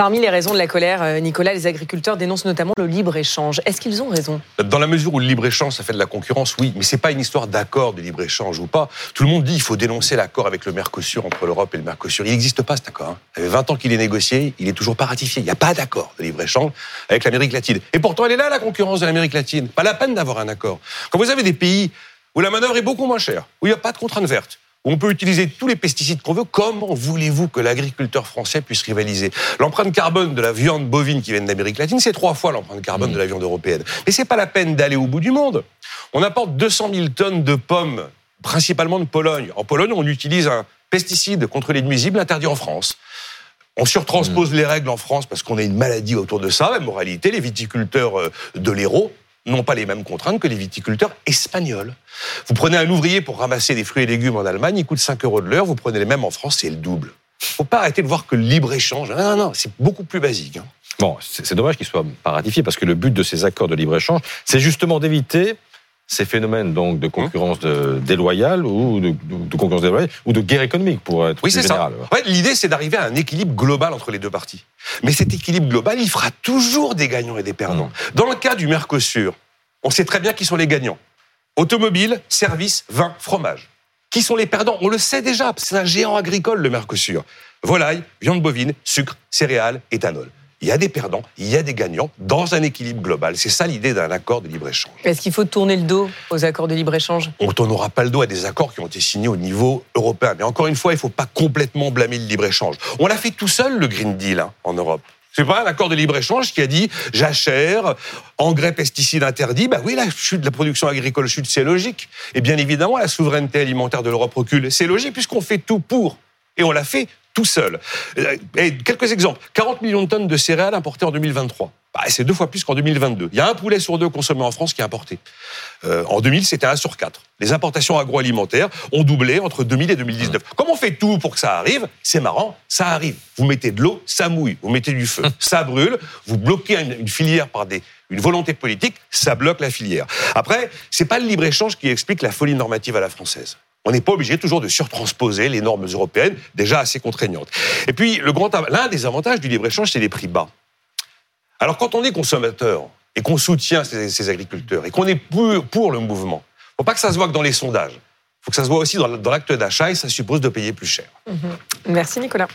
Parmi les raisons de la colère, euh, Nicolas, les agriculteurs dénoncent notamment le libre-échange. Est-ce qu'ils ont raison? Dans la mesure où le libre-échange, ça fait de la concurrence, oui, mais c'est pas une histoire d'accord de libre-échange ou pas. Tout le monde dit qu'il faut dénoncer l'accord avec le Mercosur, entre l'Europe et le Mercosur. Il n'existe pas cet accord. Hein. Ça fait 20 ans qu'il est négocié, il est toujours pas ratifié. Il n'y a pas d'accord de libre-échange avec l'Amérique latine. Et pourtant, elle est là, la concurrence de l'Amérique latine. Pas la peine d'avoir un accord. Quand vous avez des pays où la manœuvre est beaucoup moins chère, où il n'y a pas de contraintes vertes, on peut utiliser tous les pesticides qu'on veut. Comment voulez-vous que l'agriculteur français puisse rivaliser? L'empreinte carbone de la viande bovine qui vient d'Amérique latine, c'est trois fois l'empreinte carbone de la viande européenne. Mais c'est pas la peine d'aller au bout du monde. On apporte 200 000 tonnes de pommes, principalement de Pologne. En Pologne, on utilise un pesticide contre les nuisibles interdit en France. On surtranspose les règles en France parce qu'on a une maladie autour de ça. La moralité, les viticulteurs euh, de l'Hérault n'ont pas les mêmes contraintes que les viticulteurs espagnols. Vous prenez un ouvrier pour ramasser des fruits et légumes en Allemagne, il coûte 5 euros de l'heure, vous prenez les mêmes en France, c'est le double. Faut pas arrêter de voir que le libre-échange, non, non, non, c'est beaucoup plus basique. Hein. Bon, c'est dommage qu'il soit pas ratifié parce que le but de ces accords de libre-échange, c'est justement d'éviter ces phénomènes donc de concurrence déloyale ou de, concurrence déloyale ou de guerre économique pour être oui, c'est Ça. L'idée, c'est d'arriver à un équilibre global entre les deux parties. Mais cet équilibre global, il fera toujours des gagnants et des perdants. Mmh. Dans le cas du Mercosur, on sait très bien qui sont les gagnants. Automobile, services, vin, fromage. Qui sont les perdants? On le sait déjà, c'est un géant agricole, le Mercosur. Volaille, viande bovine, sucre, céréales, éthanol il y a des perdants, il y a des gagnants dans un équilibre global. C'est ça l'idée d'un accord de libre-échange. Est-ce qu'il faut tourner le dos aux accords de libre-échange? On ne tournera pas le dos à des accords qui ont été signés au niveau européen. Mais encore une fois, il ne faut pas complètement blâmer le libre-échange. On l'a fait tout seul, le Green Deal, hein, en Europe. C'est pas un accord de libre-échange qui a dit jachère, engrais, pesticides interdits. Bah oui, la chute de la production agricole chute, c'est logique. Et bien évidemment, la souveraineté alimentaire de l'Europe recule. C'est logique puisqu'on fait tout pour. Et on l'a fait tout seul. Et quelques exemples. 40 millions de tonnes de céréales importées en 2023. Bah, c'est deux fois plus qu'en 2022. Il y a un poulet sur deux consommé en France qui est importé. Euh, en 2000, c'était un sur quatre. Les importations agroalimentaires ont doublé entre 2000 et 2019. Comme on fait tout pour que ça arrive, c'est marrant, ça arrive. Vous mettez de l'eau, ça mouille. Vous mettez du feu, ça brûle. Vous bloquez une, filière par des, une volonté politique, ça bloque la filière. Après, c'est pas le libre-échange qui explique la folie normative à la française. On n'est pas obligé toujours de surtransposer les normes européennes, déjà assez contraignantes. Et puis, l'un des avantages du libre-échange, c'est les prix bas. Alors, quand on est consommateur et qu'on soutient ces, agriculteurs et qu'on est pour, le mouvement, il faut pas que ça se voit que dans les sondages. Il faut que ça se voit aussi dans l'acte d'achat et ça suppose de payer plus cher. Mhm. Merci Nicolas.